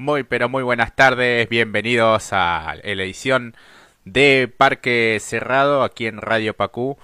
Muy, pero muy buenas tardes, bienvenidos a la edición de Parque Cerrado aquí en Radio Pacú,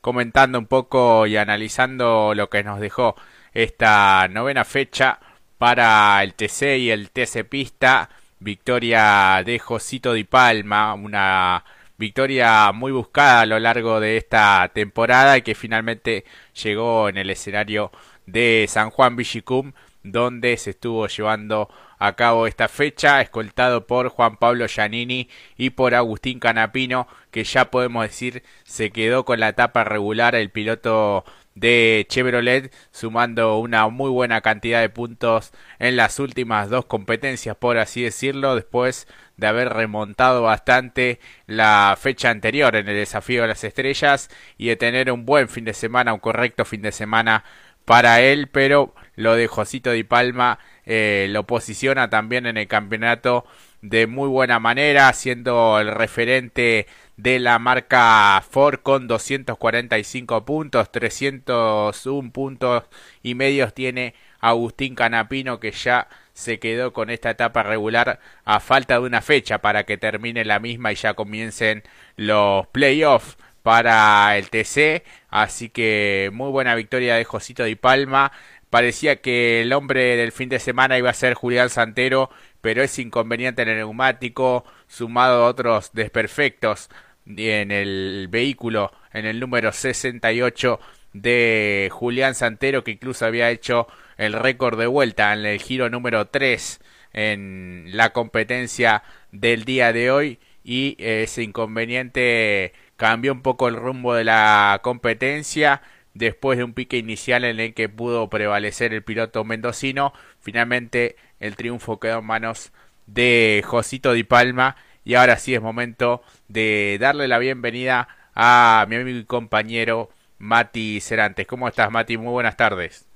comentando un poco y analizando lo que nos dejó esta novena fecha para el TC y el TC Pista, victoria de Josito Di Palma, una victoria muy buscada a lo largo de esta temporada y que finalmente llegó en el escenario de San Juan Villicum, donde se estuvo llevando a cabo esta fecha, escoltado por Juan Pablo Giannini y por Agustín Canapino, que ya podemos decir se quedó con la etapa regular el piloto de Chevrolet, sumando una muy buena cantidad de puntos en las últimas dos competencias, por así decirlo, después de haber remontado bastante la fecha anterior en el desafío de las estrellas y de tener un buen fin de semana, un correcto fin de semana para él, pero lo de Josito Di Palma eh, lo posiciona también en el campeonato de muy buena manera, siendo el referente de la marca Ford con 245 puntos, 301 puntos y medios tiene Agustín Canapino que ya se quedó con esta etapa regular a falta de una fecha para que termine la misma y ya comiencen los playoffs para el TC, así que muy buena victoria de Josito Di Palma, parecía que el hombre del fin de semana iba a ser Julián Santero, pero es inconveniente en el neumático, sumado a otros desperfectos en el vehículo, en el número 68 de Julián Santero, que incluso había hecho el récord de vuelta en el giro número 3 en la competencia del día de hoy. Y ese inconveniente cambió un poco el rumbo de la competencia después de un pique inicial en el que pudo prevalecer el piloto mendocino finalmente el triunfo quedó en manos de Josito Di Palma y ahora sí es momento de darle la bienvenida a mi amigo y compañero Mati Cerantes. ¿Cómo estás Mati? Muy buenas tardes.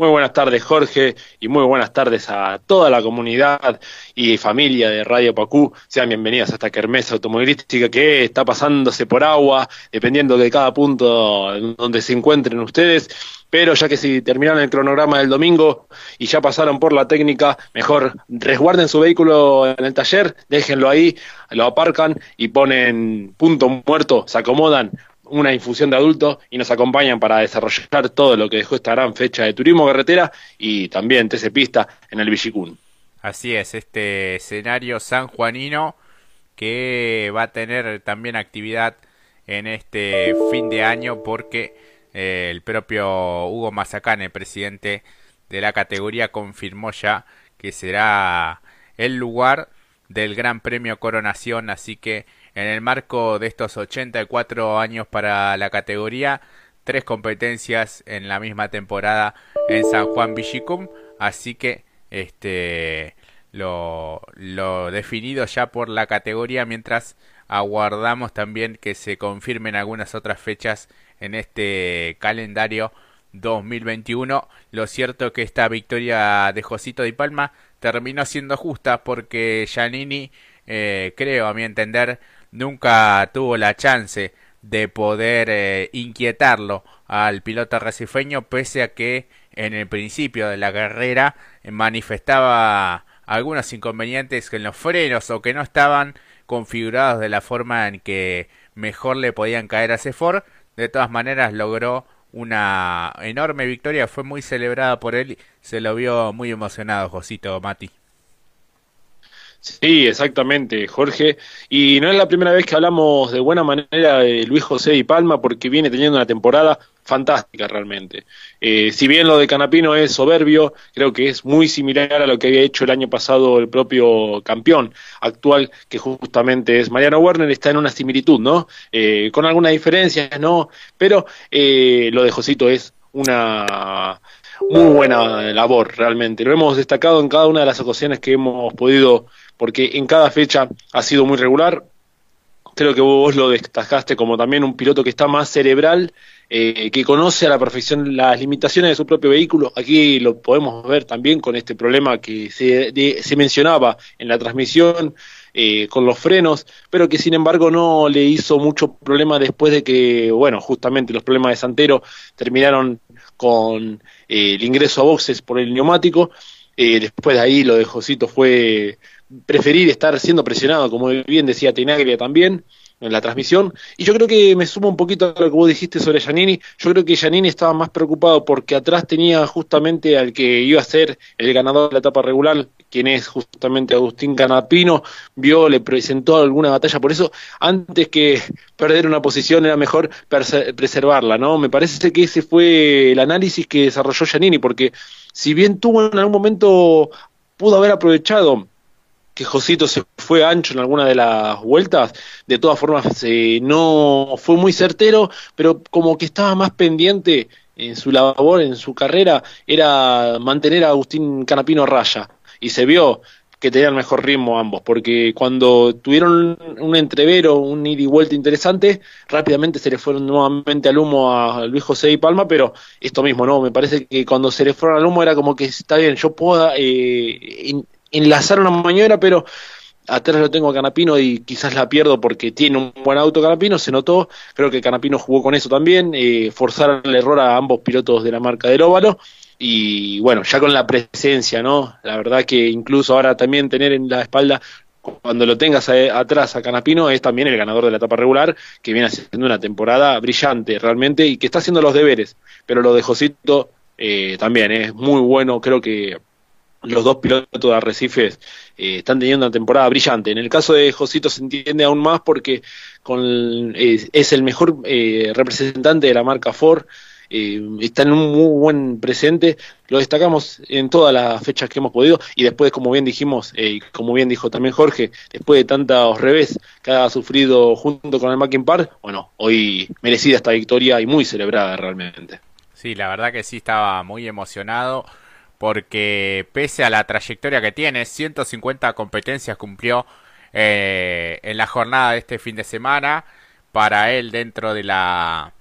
Muy buenas tardes, Jorge, y muy buenas tardes a toda la comunidad y familia de Radio Pacú. Sean bienvenidos a esta kermesa automovilística que está pasándose por agua, dependiendo de cada punto donde se encuentren ustedes. Pero ya que si terminaron el cronograma del domingo y ya pasaron por la técnica, mejor resguarden su vehículo en el taller, déjenlo ahí, lo aparcan y ponen punto muerto, se acomodan una infusión de adultos y nos acompañan para desarrollar todo lo que dejó esta gran fecha de turismo carretera y también TC Pista en el Villicún. Así es, este escenario sanjuanino que va a tener también actividad en este fin de año porque eh, el propio Hugo Mazacane, presidente de la categoría, confirmó ya que será el lugar del Gran Premio Coronación, así que en el marco de estos 84 años para la categoría, tres competencias en la misma temporada en San Juan Villicum, así que este lo, lo definido ya por la categoría mientras aguardamos también que se confirmen algunas otras fechas en este calendario 2021. Lo cierto que esta victoria de Josito Di Palma terminó siendo justa porque Giannini, eh, creo a mi entender, nunca tuvo la chance de poder eh, inquietarlo al piloto recifeño pese a que en el principio de la carrera manifestaba algunos inconvenientes en los frenos o que no estaban configurados de la forma en que mejor le podían caer a Ford. De todas maneras logró una enorme victoria, fue muy celebrada por él, se lo vio muy emocionado Josito Mati. Sí, exactamente, Jorge. Y no es la primera vez que hablamos de buena manera de Luis José y Palma porque viene teniendo una temporada fantástica realmente. Eh, si bien lo de Canapino es soberbio, creo que es muy similar a lo que había hecho el año pasado el propio campeón actual, que justamente es Mariano Werner, está en una similitud, ¿no? Eh, con algunas diferencias, ¿no? Pero eh, lo de Josito es una muy buena labor realmente. Lo hemos destacado en cada una de las ocasiones que hemos podido porque en cada fecha ha sido muy regular. Creo que vos lo destacaste como también un piloto que está más cerebral, eh, que conoce a la perfección las limitaciones de su propio vehículo. Aquí lo podemos ver también con este problema que se, mencionaba en la transmisión, eh, con los frenos, pero que sin embargo no le hizo mucho problema después de que, bueno, justamente los problemas de Santero terminaron con eh, el ingreso a boxes por el neumático Eh, después de ahí lo de Josito fue preferir estar siendo presionado, como bien decía Tenaglia también en la transmisión. Y yo creo que me sumo un poquito a lo que vos dijiste sobre Giannini. Yo creo que Giannini estaba más preocupado porque atrás tenía justamente al que iba a ser el ganador de la etapa regular, quien es justamente Agustín Canapino. Vio, le presentó alguna batalla. Por eso, antes que perder una posición, era mejor preservarla, ¿no? Me parece que ese fue el análisis que desarrolló Giannini, porque si bien tuvo en algún momento, pudo haber aprovechado que Josito se fue ancho en alguna de las vueltas, de todas formas eh, no fue muy certero, pero como que estaba más pendiente en su labor, en su carrera, era mantener a Agustín Canapino raya. Y se vio que tenían mejor ritmo ambos, porque cuando tuvieron un entrevero, un ida y vuelta interesante, rápidamente se le fueron nuevamente al humo a Luis José y Palma, pero esto mismo, ¿no? Me parece que cuando se le fueron al humo era como que está bien, yo puedo eh, enlazar una maniobra, pero atrás lo tengo a Canapino y quizás la pierdo porque tiene un buen auto Canapino, se notó, creo que Canapino jugó con eso también, eh, forzar el error a ambos pilotos de la marca del óvalo y bueno, ya con la presencia, ¿no? La verdad que incluso ahora también tener en la espalda cuando lo tengas atrás a Canapino es también el ganador de la etapa regular, que viene haciendo una temporada brillante realmente y que está haciendo los deberes. Pero lo de Josito eh, también es muy bueno, creo que los dos pilotos de Arrecifes eh, están teniendo una temporada brillante. En el caso de Josito se entiende aún más porque con, es el mejor eh, representante de la marca Ford, eh, está en un muy buen presente, lo destacamos en todas las fechas que hemos podido y después, como bien dijimos, y como bien dijo también Jorge, después de tantos revés que ha sufrido junto con el Mackin Park, bueno, hoy merecida esta victoria y muy celebrada realmente. Sí, la verdad que sí estaba muy emocionado porque pese a la trayectoria que tiene, 150 competencias cumplió eh, en la jornada de este fin de semana para él dentro de la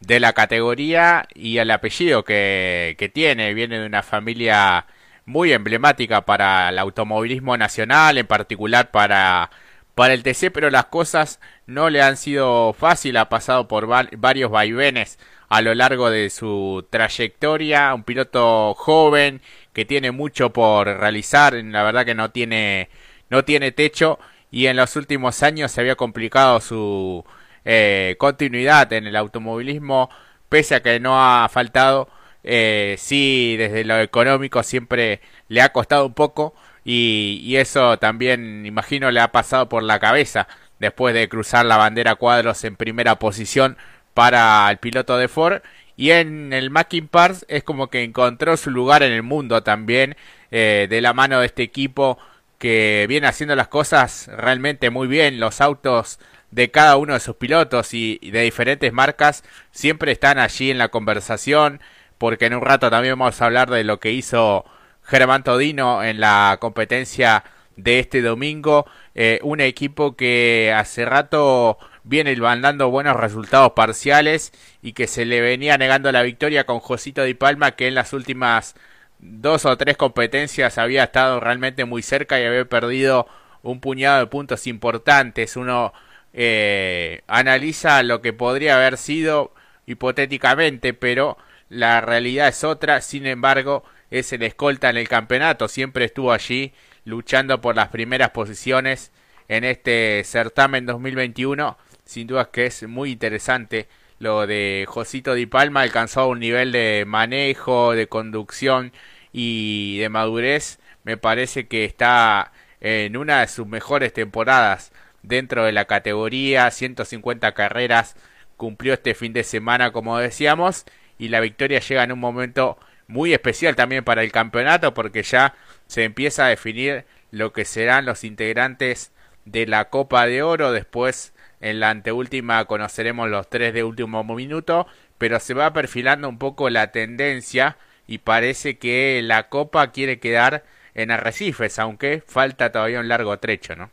de la categoría y el apellido que, tiene. Viene de una familia muy emblemática para el automovilismo nacional, en particular para, para el TC, pero las cosas no le han sido fáciles, ha pasado por varios vaivenes a lo largo de su trayectoria, un piloto joven que tiene mucho por realizar, la verdad que no tiene no tiene techo y en los últimos años se había complicado su eh, continuidad en el automovilismo, pese a que no ha faltado, eh, sí desde lo económico siempre le ha costado un poco y, y eso también imagino le ha pasado por la cabeza después de cruzar la bandera cuadros en primera posición para el piloto de Ford. Y en el Mackin Parts es como que encontró su lugar en el mundo también, eh, de la mano de este equipo que viene haciendo las cosas realmente muy bien. Los autos de cada uno de sus pilotos y, de diferentes marcas siempre están allí en la conversación, porque en un rato también vamos a hablar de lo que hizo Germán Todino en la competencia de este domingo. Eh, un equipo que hace rato viene dando buenos resultados parciales y que se le venía negando la victoria con Josito Di Palma que en las últimas dos o tres competencias había estado realmente muy cerca y había perdido un puñado de puntos importantes. Uno eh, analiza lo que podría haber sido hipotéticamente, pero la realidad es otra. Sin embargo, es el escolta en el campeonato, siempre estuvo allí luchando por las primeras posiciones en este certamen 2021 sin duda que es muy interesante lo de Josito Di Palma, alcanzó un nivel de manejo, de conducción y de madurez, me parece que está en una de sus mejores temporadas dentro de la categoría, 150 carreras cumplió este fin de semana como decíamos y la victoria llega en un momento muy especial también para el campeonato porque ya se empieza a definir lo que serán los integrantes de la Copa de Oro. Después en la anteúltima conoceremos los tres de último minuto, pero se va perfilando un poco la tendencia y parece que la Copa quiere quedar en Arrecifes, aunque falta todavía un largo trecho, ¿no?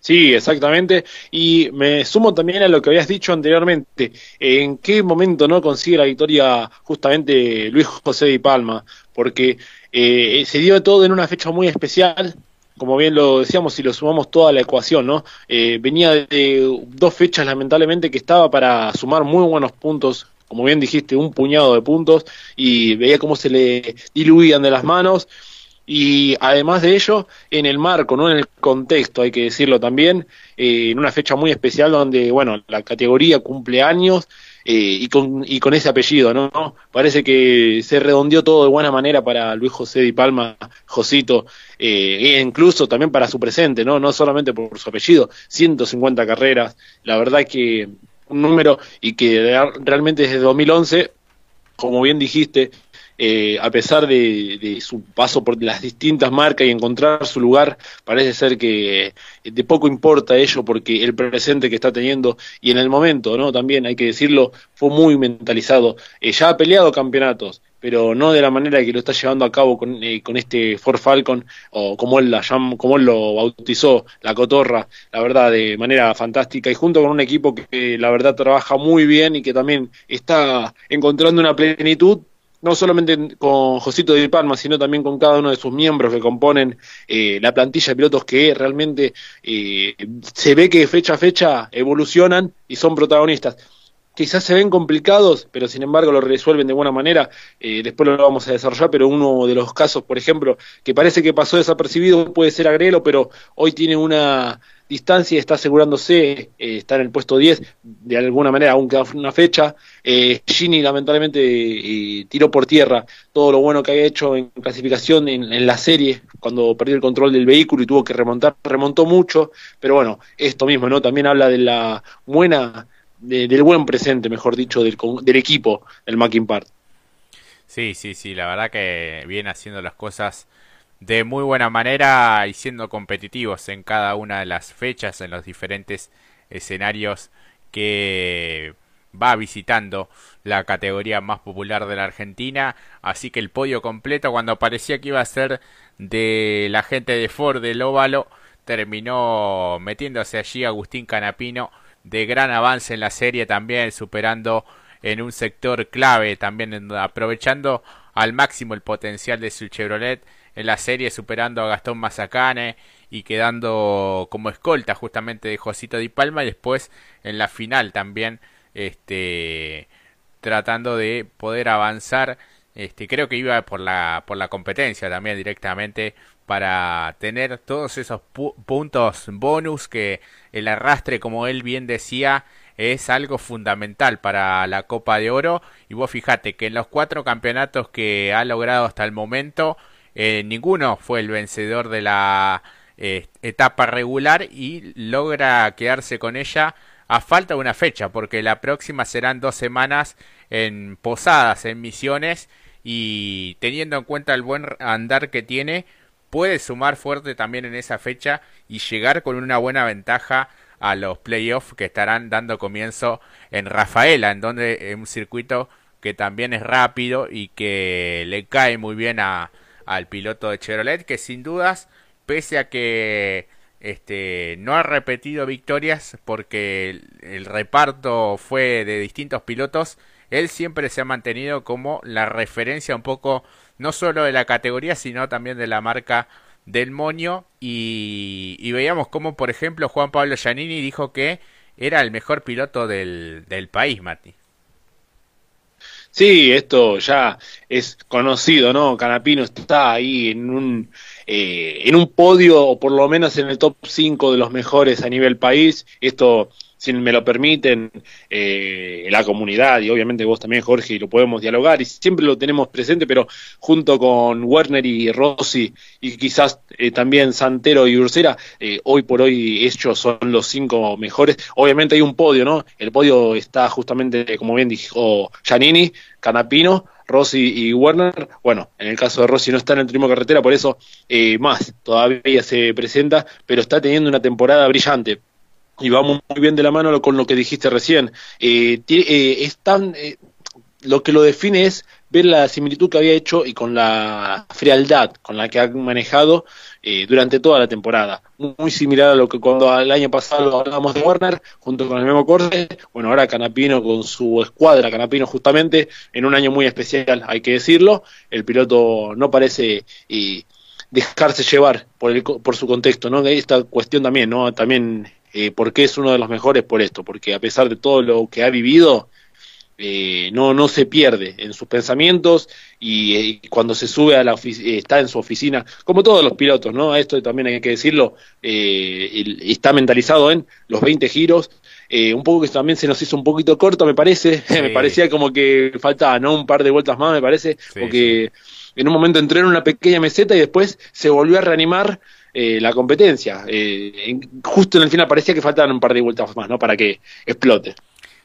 Sí, exactamente. Y me sumo también a lo que habías dicho anteriormente. ¿En qué momento no consigue la victoria justamente Luis José Di Palma? Porque eh, se dio todo en una fecha muy especial, como bien lo decíamos, si lo sumamos toda la ecuación, ¿no? Eh, venía de dos fechas, lamentablemente, que estaba para sumar muy buenos puntos como bien dijiste, un puñado de puntos y veía cómo se le diluían de las manos y además de ello, en el marco, no en el contexto, hay que decirlo también, eh, en una fecha muy especial donde, bueno, la categoría cumple años eh, y, con, y con ese apellido, ¿no? Parece que se redondeó todo de buena manera para Luis José Di Palma, Josito, eh, e incluso también para su presente, ¿no? No solamente por su apellido, 150 carreras, la verdad que un número y que realmente desde 2011, como bien dijiste, eh, a pesar de, su paso por las distintas marcas y encontrar su lugar, parece ser que de poco importa ello porque el presente que está teniendo y en el momento, ¿no? También hay que decirlo, fue muy mentalizado. Eh, ya ha peleado campeonatos, pero no de la manera que lo está llevando a cabo con, eh, con este Ford Falcon o como él, la como él lo bautizó, la cotorra, la verdad, de manera fantástica y junto con un equipo que la verdad trabaja muy bien y que también está encontrando una plenitud no solamente con Josito de Palma, sino también con cada uno de sus miembros que componen eh, la plantilla de pilotos que realmente eh, se ve que fecha a fecha evolucionan y son protagonistas. Quizás se ven complicados, pero sin embargo lo resuelven de buena manera. Eh, después lo vamos a desarrollar, pero uno de los casos, por ejemplo, que parece que pasó desapercibido puede ser Agrelo, pero hoy tiene una distancia está asegurándose eh, estar en el puesto 10 de alguna manera, aunque una fecha. Eh, Gini lamentablemente eh, tiró por tierra todo lo bueno que había hecho en clasificación en, la serie cuando perdió el control del vehículo y tuvo que remontar, remontó mucho, pero bueno, esto mismo, ¿no? También habla de la buena, del buen presente, mejor dicho, del, del equipo del Mackin Part. Sí, sí, sí, la verdad que viene haciendo las cosas de muy buena manera y siendo competitivos en cada una de las fechas, en los diferentes escenarios que va visitando la categoría más popular de la Argentina, así que el podio completo cuando parecía que iba a ser de la gente de Ford del Óvalo, terminó metiéndose allí Agustín Canapino de gran avance en la serie también superando en un sector clave también aprovechando al máximo el potencial de su Chevrolet en la serie superando a Gastón Mazacane y quedando como escolta justamente de Josito Di Palma y después en la final también este tratando de poder avanzar este creo que iba por la por la competencia también directamente para tener todos esos puntos bonus que el arrastre como él bien decía es algo fundamental para la Copa de Oro. Y vos fijate que en los cuatro campeonatos que ha logrado hasta el momento eh, ninguno fue el vencedor de la eh, etapa regular y logra quedarse con ella a falta de una fecha, porque la próxima serán dos semanas en Posadas, en Misiones, y teniendo en cuenta el buen andar que tiene, puede sumar fuerte también en esa fecha y llegar con una buena ventaja a los playoffs que estarán dando comienzo en Rafaela, en donde es un circuito que también es rápido y que le cae muy bien a, al piloto de Chevrolet, que sin dudas, pese a que este, no ha repetido victorias porque el, reparto fue de distintos pilotos, él siempre se ha mantenido como la referencia un poco no solo de la categoría, sino también de la marca del Moño y, y veíamos como por ejemplo Juan Pablo Giannini dijo que era el mejor piloto del, del país, Mati. Sí, esto ya es conocido, ¿no? Canapino está ahí en un, eh, en un podio, o por lo menos en el top 5 de los mejores a nivel país. Esto si me lo permiten, eh, la comunidad y obviamente vos también, Jorge, y lo podemos dialogar y siempre lo tenemos presente, pero junto con Werner y Rossi y quizás eh, también Santero y Ursera, eh, hoy por hoy ellos son los cinco mejores. Obviamente hay un podio, ¿no? El podio está justamente, como bien dijo Giannini, Canapino, Rossi y Werner, bueno, en el caso de Rossi no está en el turismo carretera, por eso eh, más todavía se presenta, pero está teniendo una temporada brillante y vamos muy bien de la mano con lo que dijiste recién. Eh, eh, eh, lo que lo define es ver la similitud que había hecho y con la frialdad con la que ha manejado eh, durante toda la temporada. Muy similar a lo que cuando el año pasado hablábamos de Warner, junto con el mismo corte, bueno, ahora Canapino con su escuadra, Canapino justamente, en un año muy especial, hay que decirlo, el piloto no parece... dejarse llevar por, el, por su contexto, ¿no? Esta cuestión también, ¿no? También eh, ¿Por qué es uno de los mejores? Por esto, porque a pesar de todo lo que ha vivido, eh, no, no se pierde en sus pensamientos y, eh, cuando se sube a la está en su oficina, como todos los pilotos, ¿no? Esto también hay que decirlo, está mentalizado en los 20 giros, un poco que también se nos hizo un poquito corto, me parece, me parecía como que faltaba, ¿no? Un par de vueltas más, me parece, porque en un momento entró en una pequeña meseta y después se volvió a reanimar eh, la competencia. Eh, justo en el final parecía que faltaban un par de vueltas más, ¿no? Para que explote.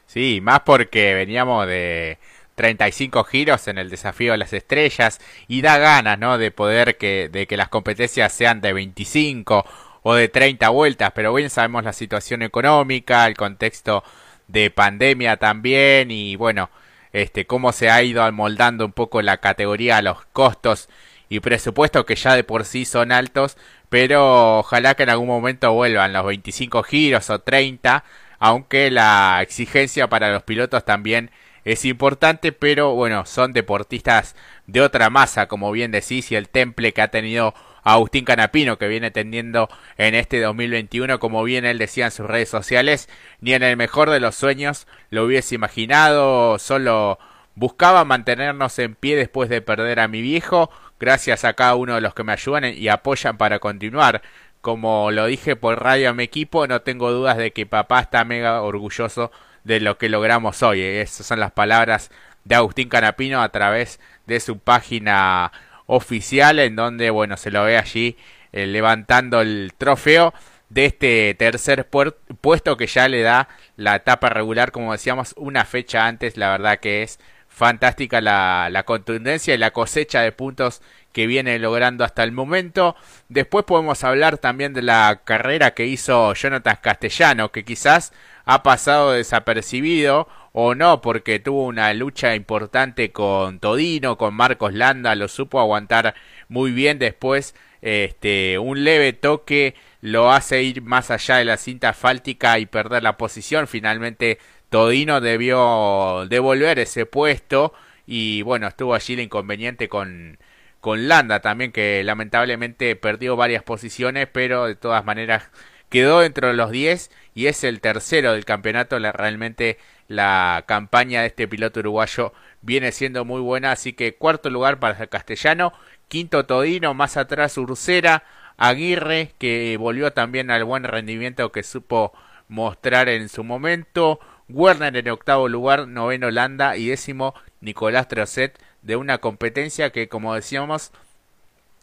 Sí, más porque veníamos de 35 giros en el desafío de las estrellas y da ganas, ¿no? De poder que, de que las competencias sean de 25 o de 30 vueltas, pero bien sabemos la situación económica, el contexto de pandemia también y bueno, este cómo se ha ido amoldando un poco la categoría, los costos y presupuestos que ya de por sí son altos, pero ojalá que en algún momento vuelvan los 25 giros o 30, aunque la exigencia para los pilotos también es importante, pero bueno, son deportistas de otra masa, como bien decís, y el temple que ha tenido Agustín Canapino, que viene teniendo en este 2021, como bien él decía en sus redes sociales, ni en el mejor de los sueños lo hubiese imaginado, solo buscaba mantenernos en pie después de perder a mi viejo, Gracias a cada uno de los que me ayudan y apoyan para continuar. Como lo dije por radio a mi equipo, no tengo dudas de que papá está mega orgulloso de lo que logramos hoy. Esas son las palabras de Agustín Canapino a través de su página oficial en donde bueno se lo ve allí eh, levantando el trofeo de este tercer puesto que ya le da la etapa regular como decíamos una fecha antes la verdad que es fantástica la, la contundencia y la cosecha de puntos que viene logrando hasta el momento. Después podemos hablar también de la carrera que hizo Jonathan Castellano, que quizás ha pasado desapercibido o no, porque tuvo una lucha importante con Todino, con Marcos Landa, lo supo aguantar muy bien después. Este, un leve toque lo hace ir más allá de la cinta asfáltica y perder la posición. Finalmente Todino debió devolver ese puesto y bueno, estuvo allí el inconveniente con, con Landa también que lamentablemente perdió varias posiciones, pero de todas maneras quedó dentro de los 10 y es el tercero del campeonato. realmente la campaña de este piloto uruguayo viene siendo muy buena, así que cuarto lugar para el castellano, quinto Todino, más atrás Ursera, Aguirre que volvió también al buen rendimiento que supo mostrar en su momento, Werner en octavo lugar, noveno Holanda y décimo Nicolás Trocet de una competencia que como decíamos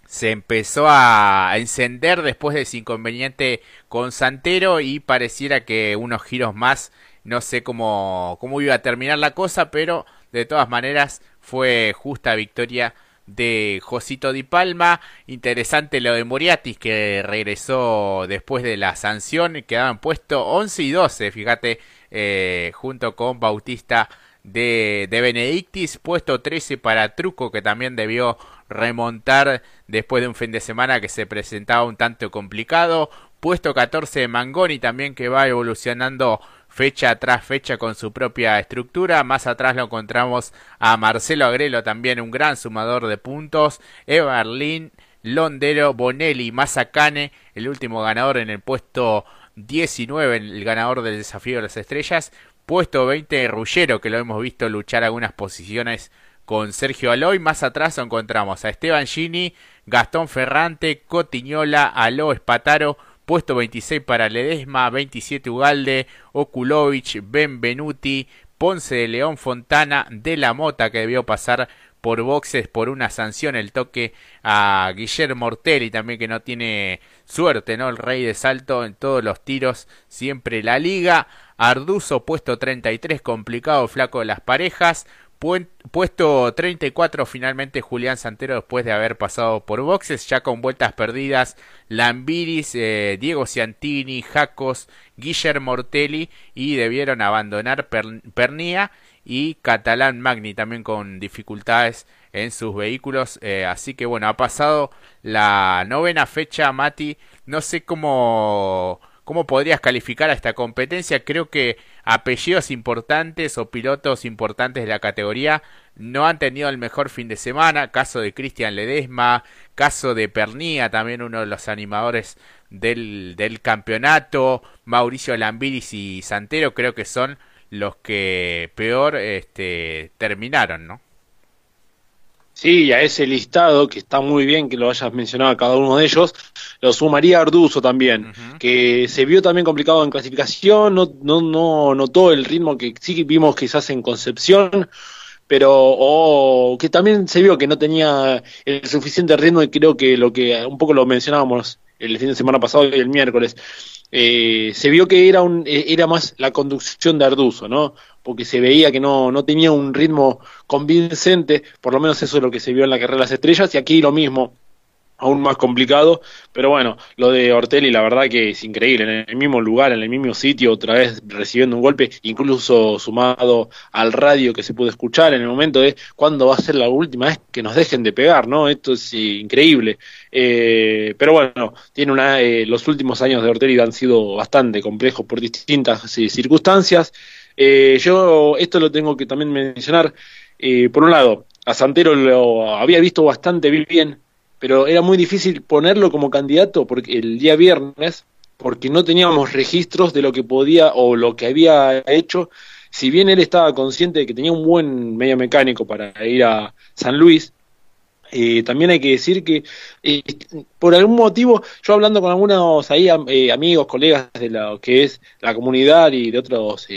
se empezó a encender después de ese inconveniente con Santero y pareciera que unos giros más no sé cómo, cómo iba a terminar la cosa pero de todas maneras fue justa victoria de Josito Di Palma. Interesante lo de Moriatis que regresó después de la sanción. Quedaban puesto 11 y 12, fíjate, eh, junto con Bautista de, de Benedictis. Puesto 13 para Truco que también debió remontar después de un fin de semana que se presentaba un tanto complicado. Puesto 14 de Mangoni también que va evolucionando fecha tras fecha con su propia estructura. Más atrás lo encontramos a Marcelo Agrelo, también un gran sumador de puntos. Everlin, Londero, Bonelli, Mazacane, el último ganador en el puesto 19, el ganador del desafío de las estrellas. Puesto 20, Rullero, que lo hemos visto luchar algunas posiciones con Sergio Aloy. Más atrás encontramos a Esteban Gini, Gastón Ferrante, Cotiñola, Aló Espataro, Puesto 26 para Ledesma, 27 Ugalde, Okulovich, Benvenuti, Ponce de León Fontana, De la Mota que debió pasar por boxes por una sanción, el toque a Guillermo Ortelli también que no tiene suerte, ¿no? El rey de salto en todos los tiros, siempre la liga. Arduzo puesto 33, complicado flaco de las parejas. Puesto 34 finalmente Julián Santero después de haber pasado por boxes, ya con vueltas perdidas, Lambiris, eh, Diego Ciantini, Jacos, Guillermo Ortelli y debieron abandonar Pernía y Catalán Magni también con dificultades en sus vehículos. Eh, así que bueno, ha pasado la novena fecha, Mati. No sé cómo ¿Cómo podrías calificar a esta competencia? Creo que apellidos importantes o pilotos importantes de la categoría no han tenido el mejor fin de semana. Caso de Cristian Ledesma, caso de Pernía, también uno de los animadores del, del campeonato. Mauricio Lambiris y Santero creo que son los que peor este, terminaron, ¿no? Sí, a ese listado, que está muy bien que lo hayas mencionado a cada uno de ellos, lo sumaría Arduzo también, que se vio también complicado en clasificación, no, no, no notó el ritmo que sí vimos quizás en Concepción, pero o que también se vio que no tenía el suficiente ritmo y creo que lo que un poco lo mencionábamos el fin de semana pasado y el miércoles, eh, se vio que era, un, eh, era más la conducción de Arduzo, ¿no? Porque se veía que no, no tenía un ritmo convincente, por lo menos eso es lo que se vio en la carrera de las estrellas, y aquí lo mismo, aún más complicado, pero bueno, lo de Ortelli la verdad que es increíble, en el mismo lugar, en el mismo sitio, otra vez recibiendo un golpe, incluso sumado al radio que se pudo escuchar en el momento de cuándo va a ser la última vez que nos dejen de pegar, ¿no? Esto es increíble. Eh, pero bueno, tiene una, eh, los últimos años de Ortelli han sido bastante complejos por distintas eh, circunstancias. yo esto lo tengo que también mencionar. por un lado, a Santero lo había visto bastante bien pero era muy difícil ponerlo como candidato porque el día viernes, porque no teníamos registros de lo que podía o lo que había hecho. Si bien él estaba consciente de que tenía un buen medio mecánico para ir a San Luis, eh, también hay que decir que eh, por algún motivo, yo hablando con algunos ahí eh, amigos, colegas de lo que es la comunidad y de otros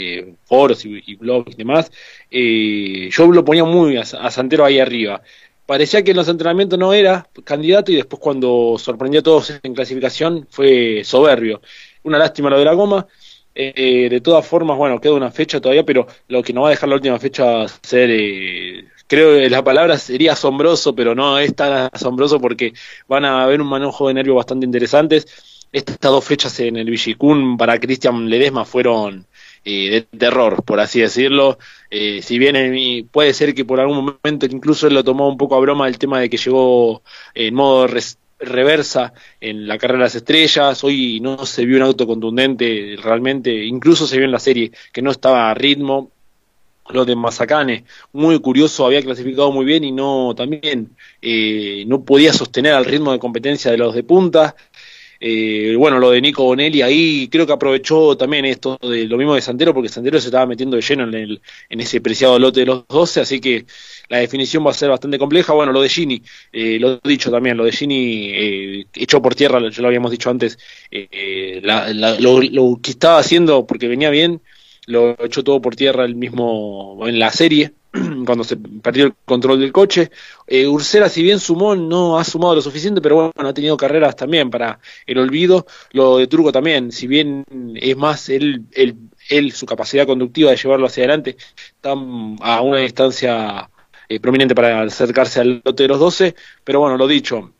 foros y, blogs y demás, yo lo ponía muy a, a Santero ahí arriba parecía que en los entrenamientos no era candidato y después cuando sorprendió a todos en clasificación fue soberbio. Una lástima lo de la goma. Eh, de todas formas, bueno, queda una fecha todavía, pero lo que nos va a dejar la última fecha ser, eh, creo que la palabra sería asombroso, pero no es tan asombroso porque van a haber un manejo de nervios bastante interesantes. Estas dos fechas en el Villicún para Cristian Ledesma fueron eh, de terror, por así decirlo. Eh, si bien puede ser que por algún momento incluso él lo tomó un poco a broma el tema de que llegó en modo reversa en la carrera de las estrellas, hoy no se vio un auto contundente realmente, incluso se vio en la serie que no estaba a ritmo. Lo de Mazacane, muy curioso, había clasificado muy bien y no también eh, no podía sostener al ritmo de competencia de los de punta. Eh, bueno, lo de Nico Bonelli ahí creo que aprovechó también esto de lo mismo de Santero, porque Santero se estaba metiendo de lleno en, el, en ese preciado lote de los 12, así que la definición va a ser bastante compleja. Bueno, lo de Gini, eh, lo he dicho también, lo de Gini eh, echó por tierra, ya lo habíamos dicho antes, eh, lo, lo, que estaba haciendo, porque venía bien, lo echó todo por tierra el mismo en la serie. cuando se perdió el control del coche. Eh, Ursera, si bien sumó, no ha sumado lo suficiente, pero bueno, ha tenido carreras también para el olvido. Lo de Turco también, si bien es más él, él, su capacidad conductiva de llevarlo hacia adelante, está a una distancia eh, prominente para acercarse al lote de los 12, pero bueno, lo dicho.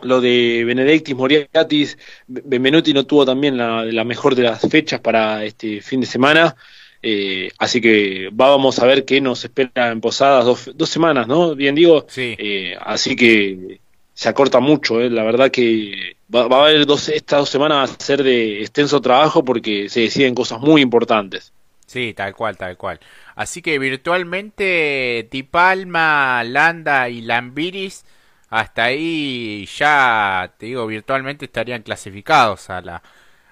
Lo de Benedictis Moriatis, Benvenuti no tuvo también la mejor de las fechas para este fin de semana. Eh, así que vamos a ver qué nos espera en Posadas dos, dos semanas, ¿no? Bien digo. Sí. Eh, así que se acorta mucho, ¿eh? La verdad que va, a haber dos, estas dos semanas a ser de extenso trabajo porque se deciden cosas muy importantes. Sí, tal cual, tal cual. Así que virtualmente Tipalma, Landa y Lambiris hasta ahí ya, te digo, virtualmente estarían clasificados a la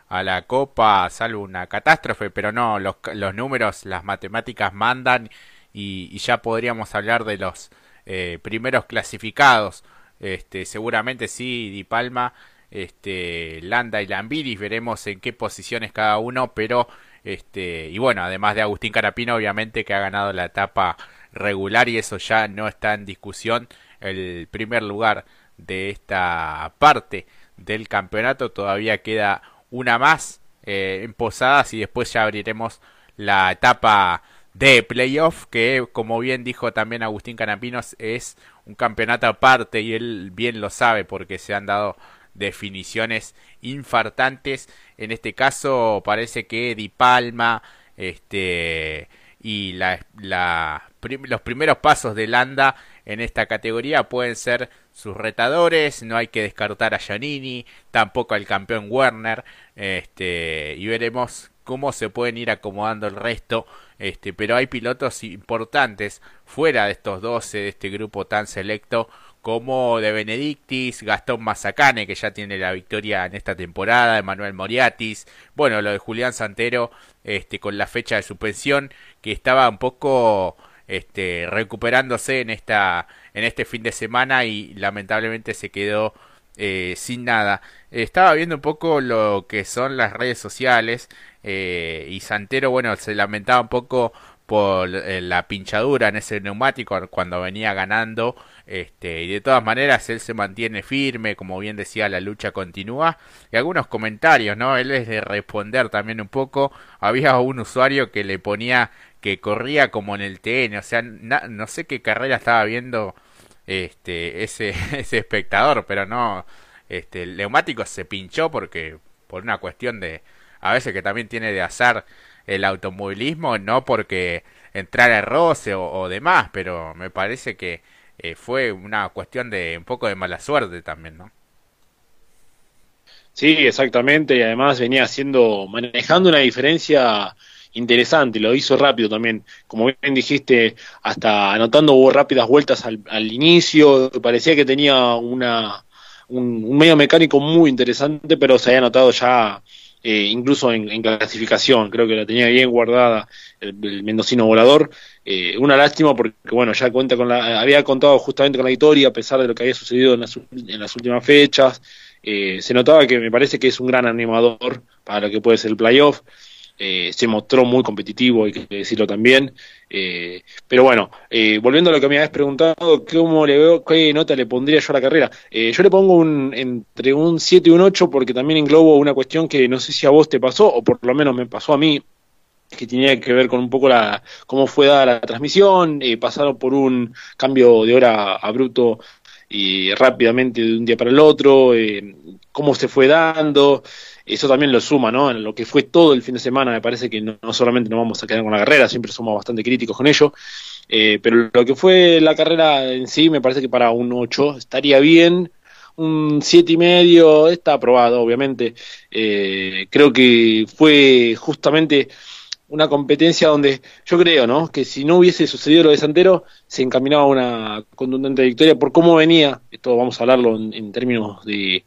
a la Copa, salvo una catástrofe, pero no, los, los números, las matemáticas mandan y, ya podríamos hablar de los eh, primeros clasificados. Este, seguramente sí, Di Palma, este, Landa y Lambiris, veremos en qué posiciones cada uno, pero este, y bueno, además de Agustín Carapino, obviamente que ha ganado la etapa regular y eso ya no está en discusión. El primer lugar de esta parte del campeonato todavía queda una más eh, en Posadas y después ya abriremos la etapa de playoff que como bien dijo también Agustín Canapinos es un campeonato aparte y él bien lo sabe porque se han dado definiciones infartantes. En este caso parece que Di Palma este y la, los primeros pasos de Landa en esta categoría pueden ser sus retadores, no hay que descartar a Giannini, tampoco al campeón Werner, este, y veremos cómo se pueden ir acomodando el resto, este, pero hay pilotos importantes fuera de estos 12 de este grupo tan selecto como de Benedictis, Gastón Mazacane, que ya tiene la victoria en esta temporada, Emanuel Moriatis, bueno, lo de Julián Santero, este, con la fecha de suspensión, que estaba un poco este, recuperándose en esta en este fin de semana y lamentablemente se quedó eh, sin nada. Estaba viendo un poco lo que son las redes sociales eh, y Santero, bueno, se lamentaba un poco por eh, la pinchadura en ese neumático cuando venía ganando este y de todas maneras él se mantiene firme como bien decía la lucha continúa. Y algunos comentarios no él es de responder también un poco. Había un usuario que le ponía que corría como en el TN o sea no sé qué carrera estaba viendo este ese ese espectador pero no este el neumático se pinchó porque por una cuestión de a veces que también tiene de azar el automovilismo, no porque entrara roce o, demás, pero me parece que eh, fue una cuestión de un poco de mala suerte también, ¿no? Sí, exactamente, y además venía haciendo, manejando una diferencia interesante, lo hizo rápido también, como bien dijiste, hasta anotando hubo rápidas vueltas al, al inicio, parecía que tenía una, un, medio mecánico muy interesante, pero se había notado ya eh, incluso en, clasificación, creo que la tenía bien guardada el, mendocino volador. Eh, una lástima porque, bueno, ya cuenta con la, había contado justamente con la victoria a pesar de lo que había sucedido en las, en las últimas fechas. Eh, se notaba que me parece que es un gran animador para lo que puede ser el playoff. Eh, se mostró muy competitivo, hay que decirlo también. Eh, pero bueno, eh, volviendo a lo que me habías preguntado, ¿cómo le veo, qué nota le pondría yo a la carrera? yo le pongo un, entre un 7 y un 8 porque también englobo una cuestión que no sé si a vos te pasó, o por lo menos me pasó a mí, que tenía que ver con un poco la cómo fue dada la transmisión, pasaron por un cambio de hora abrupto y rápidamente de un día para el otro, cómo se fue dando eso también lo suma, ¿no? En lo que fue todo el fin de semana, me parece que no, solamente nos vamos a quedar con la carrera, siempre somos bastante críticos con ello, eh, pero lo que fue la carrera en sí, me parece que para un 8 estaría bien, un siete y medio está aprobado, obviamente. Eh, creo que fue justamente una competencia donde yo creo, ¿no? Que si no hubiese sucedido lo de Santero, se encaminaba a una contundente victoria por cómo venía. Esto vamos a hablarlo en términos de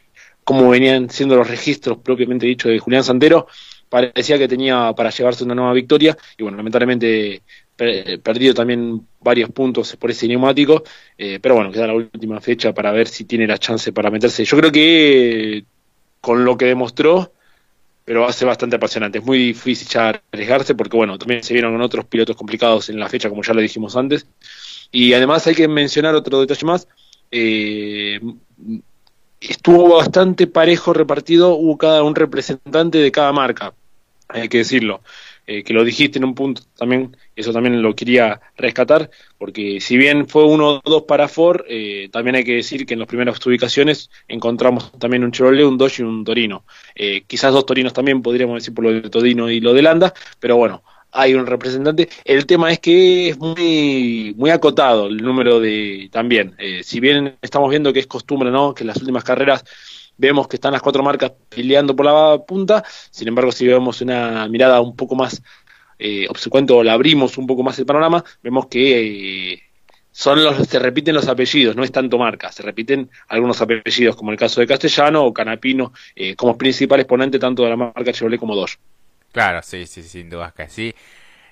cómo venían siendo los registros propiamente dicho de Julián Santero, parecía que tenía para llevarse una nueva victoria y bueno, lamentablemente perdido también varios puntos por ese neumático, eh, pero bueno, queda la última fecha para ver si tiene la chance para meterse. Yo creo que con lo que demostró, pero ser bastante apasionante. Es muy difícil ya arriesgarse porque bueno, también se vieron con otros pilotos complicados en la fecha, como ya lo dijimos antes. Y además hay que mencionar otro detalle más. Eh, estuvo bastante parejo repartido, hubo cada un representante de cada marca, hay que decirlo. Eh, que lo dijiste en un punto también, eso también lo quería rescatar, porque si bien fue uno o dos para Ford, eh, también hay que decir que en las primeras ubicaciones encontramos también un Chevrolet, un Dodge y un Torino. Eh, quizás dos Torinos también, podríamos decir por lo de Todino y lo de Landa, pero bueno, hay un representante. El tema es que es muy, muy acotado el número de también. Eh, si bien estamos viendo que es costumbre, ¿no? Que en las últimas carreras vemos que están las cuatro marcas peleando por la punta, sin embargo, si vemos una mirada un poco más eh, obsecuente o la abrimos un poco más el panorama, vemos que eh, son los, se repiten los apellidos, no es tanto marca, se repiten algunos apellidos, como el caso de Castellano o Canapino, eh, como principal exponente tanto de la marca Chevrolet como Dodge. Claro, sí, sí, sin dudas que sí.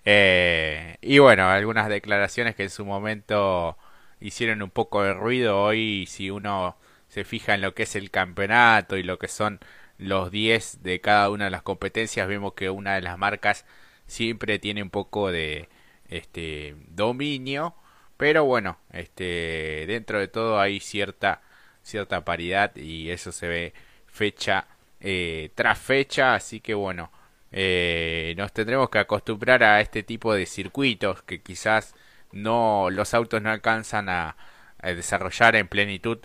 Eh, y bueno, algunas declaraciones que en su momento hicieron un poco de ruido. Hoy, si uno se fija en lo que es el campeonato y lo que son los 10 de cada una de las competencias, vemos que una de las marcas siempre tiene un poco de este dominio, pero bueno, este dentro de todo hay cierta cierta paridad y eso se ve fecha eh, tras fecha, así que bueno, eh, nos tendremos que acostumbrar a este tipo de circuitos que quizás no los autos no alcanzan a, desarrollar en plenitud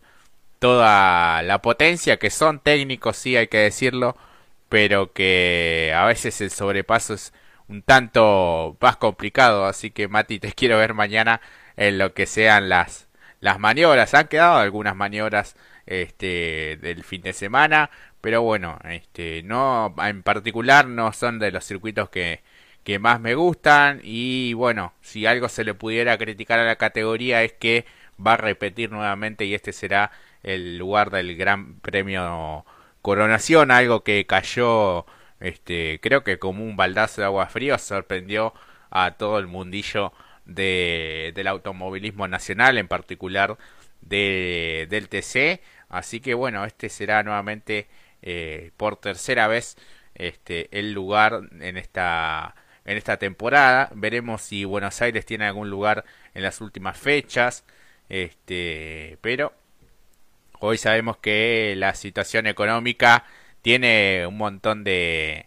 toda la potencia que son técnicos sí hay que decirlo pero que a veces el sobrepaso es un tanto más complicado. Así que Mati te quiero ver mañana en lo que sean las las maniobras. Han quedado algunas maniobras este del fin de semana pero bueno, este, no, en particular no son de los circuitos que, más me gustan y bueno, si algo se le pudiera criticar a la categoría es que va a repetir nuevamente y este será el lugar del Gran Premio Coronación, algo que cayó, este, creo que como un baldazo de agua fría, sorprendió a todo el mundillo de, del automovilismo nacional, en particular de, del TC. Así que bueno, este será nuevamente eh, por tercera vez este, el lugar en esta en esta temporada. Veremos si Buenos Aires tiene algún lugar en las últimas fechas. Este, pero hoy sabemos que la situación económica tiene un montón de,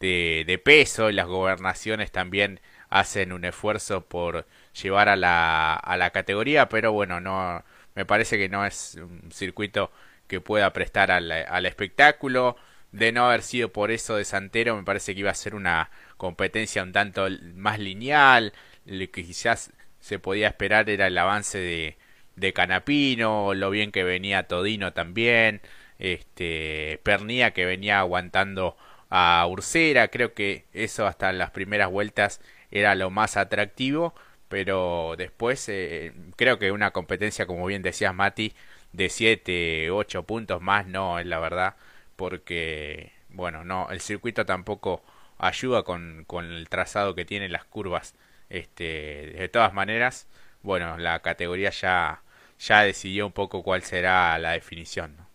de, de peso y las gobernaciones también hacen un esfuerzo por llevar a la, a la categoría, pero bueno, no me parece que no es un circuito que pueda prestar al, espectáculo. De no haber sido por eso de Santero, me parece que iba a ser una competencia un tanto más lineal. Lo que quizás se podía esperar era el avance de, de Canapino, lo bien que venía Todino también, este Pernía que venía aguantando a Ursera, creo que eso hasta las primeras vueltas era lo más atractivo, pero después eh, creo que una competencia, como bien decías Mati, de 7, 8 puntos más no es la verdad, porque bueno, no, el circuito tampoco ayuda con, con el trazado que tienen las curvas. Este, de todas maneras, bueno, la categoría ya, ya decidió un poco cuál será la definición. ¿no?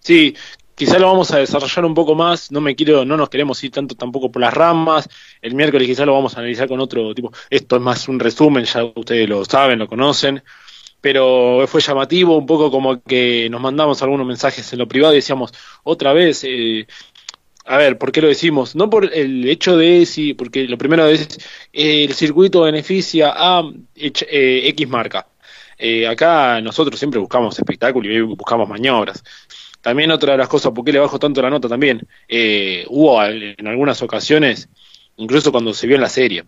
Sí, quizá lo vamos a desarrollar un poco más, no me quiero, no nos queremos ir tanto tampoco por las ramas, el miércoles quizá lo vamos a analizar con otro tipo, esto es más un resumen, ya ustedes lo saben, lo conocen, pero fue llamativo, un poco como que nos mandamos algunos mensajes en lo privado y decíamos, otra vez, eh, a ver, ¿por qué lo decimos? No por el hecho de si, porque lo primero es, eh, el circuito beneficia a eh, X marca. Eh, acá nosotros siempre buscamos espectáculo y buscamos maniobras. También otra de las cosas, ¿por qué le bajo tanto la nota también? Eh, hubo en algunas ocasiones, incluso cuando se vio en la serie,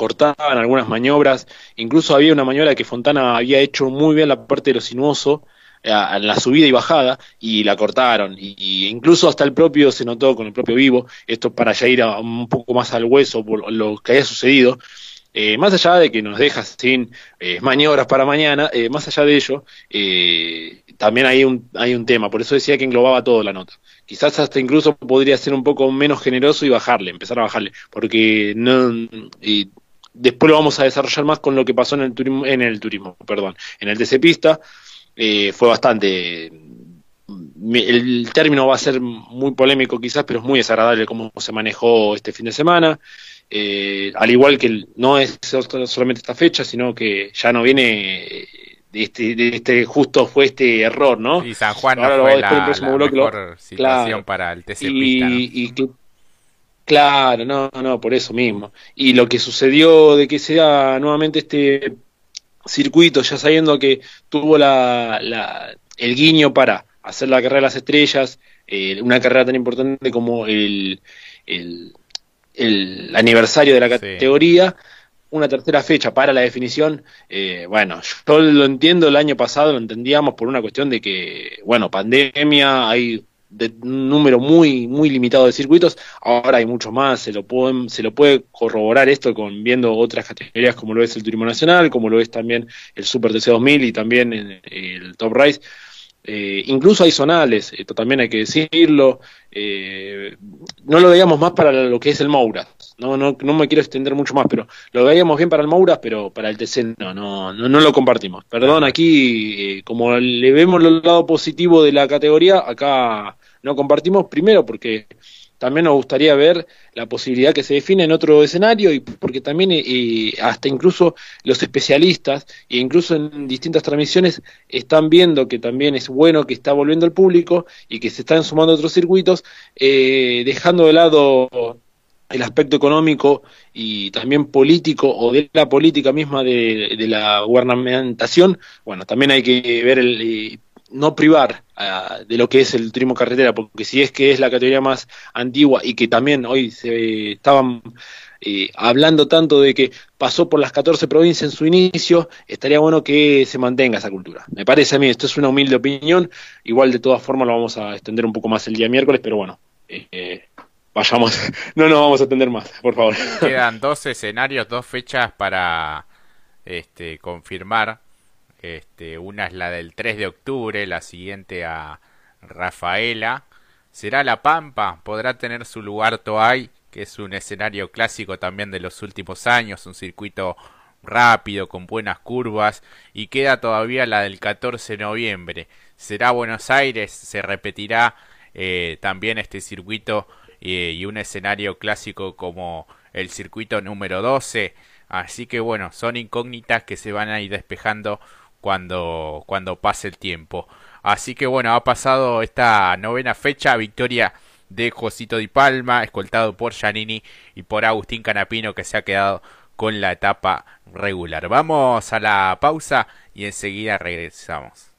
cortaban algunas maniobras, incluso había una maniobra que Fontana había hecho muy bien la parte de lo sinuoso, en eh, la subida y bajada, y la cortaron, y, incluso hasta el propio se notó con el propio vivo, esto para ya ir a, un poco más al hueso por lo que había sucedido, eh, más allá de que nos deja sin eh, maniobras para mañana, eh, más allá de ello, también hay un, hay un tema, por eso decía que englobaba todo la nota. Quizás hasta incluso podría ser un poco menos generoso y bajarle, empezar a bajarle, porque no, y después lo vamos a desarrollar más con lo que pasó en el turismo, en el turismo, perdón, en el TC Pista, fue bastante el término va a ser muy polémico quizás, pero es muy desagradable cómo se manejó este fin de semana. Eh, al igual que no es solamente esta fecha, sino que ya no viene de este, de este justo fue este error, ¿no? Y San Juan no fue la, la mejor situación claro, para el TC y, Pista, ¿no? y que, claro, no, no, por eso mismo. Y lo que sucedió de que sea nuevamente este circuito, ya sabiendo que tuvo la, la el guiño para hacer la carrera de las estrellas, eh, una carrera tan importante como el, el el aniversario de la categoría, sí. una tercera fecha para la definición, eh, bueno, yo lo entiendo, el año pasado lo entendíamos por una cuestión de que, bueno, pandemia, hay de un número muy muy limitado de circuitos, ahora hay mucho más, se lo pueden, se lo puede corroborar esto con viendo otras categorías como lo es el Turismo Nacional, como lo es también el Super TC 2000 y también el, el Top Race. Eh, incluso hay zonales, esto también hay que decirlo. Eh, no lo veíamos más para lo que es el Mouras. No, no, no me quiero extender mucho más, pero lo veíamos bien para el Mouras, pero para el TC no, no, no, no lo compartimos. Perdón, aquí, eh, como le vemos el lado positivo de la categoría, acá no compartimos primero porque también nos gustaría ver la posibilidad que se define en otro escenario y porque también eh, hasta incluso los especialistas e incluso en distintas transmisiones están viendo que también es bueno que está volviendo el público y que se están sumando otros circuitos eh, dejando de lado el aspecto económico y también político o de la política misma de, de la gubernamentación, bueno, también hay que ver el, eh, no privar uh, de lo que es el turismo carretera, porque si es que es la categoría más antigua y que también hoy se estaban eh, hablando tanto de que pasó por las 14 provincias en su inicio, estaría bueno que se mantenga esa cultura. Me parece a mí, esto es una humilde opinión, igual de todas formas lo vamos a extender un poco más el día miércoles, pero bueno, eh, vayamos, no nos vamos a extender más, por favor. Quedan dos escenarios, dos fechas para este, confirmar. Este, una es la del 3 de octubre, la siguiente a Rafaela. Será La Pampa, podrá tener su lugar Toay, que es un escenario clásico también de los últimos años, un circuito rápido, con buenas curvas, y queda todavía la del 14 de noviembre. Será Buenos Aires, se repetirá eh, también este circuito eh, y un escenario clásico como el circuito número 12. Así que bueno, son incógnitas que se van a ir despejando cuando, cuando pase el tiempo. Así que bueno, ha pasado esta novena fecha, victoria de Josito Di Palma, escoltado por Giannini y por Agustín Canapino que se ha quedado con la etapa regular. Vamos a la pausa y enseguida regresamos.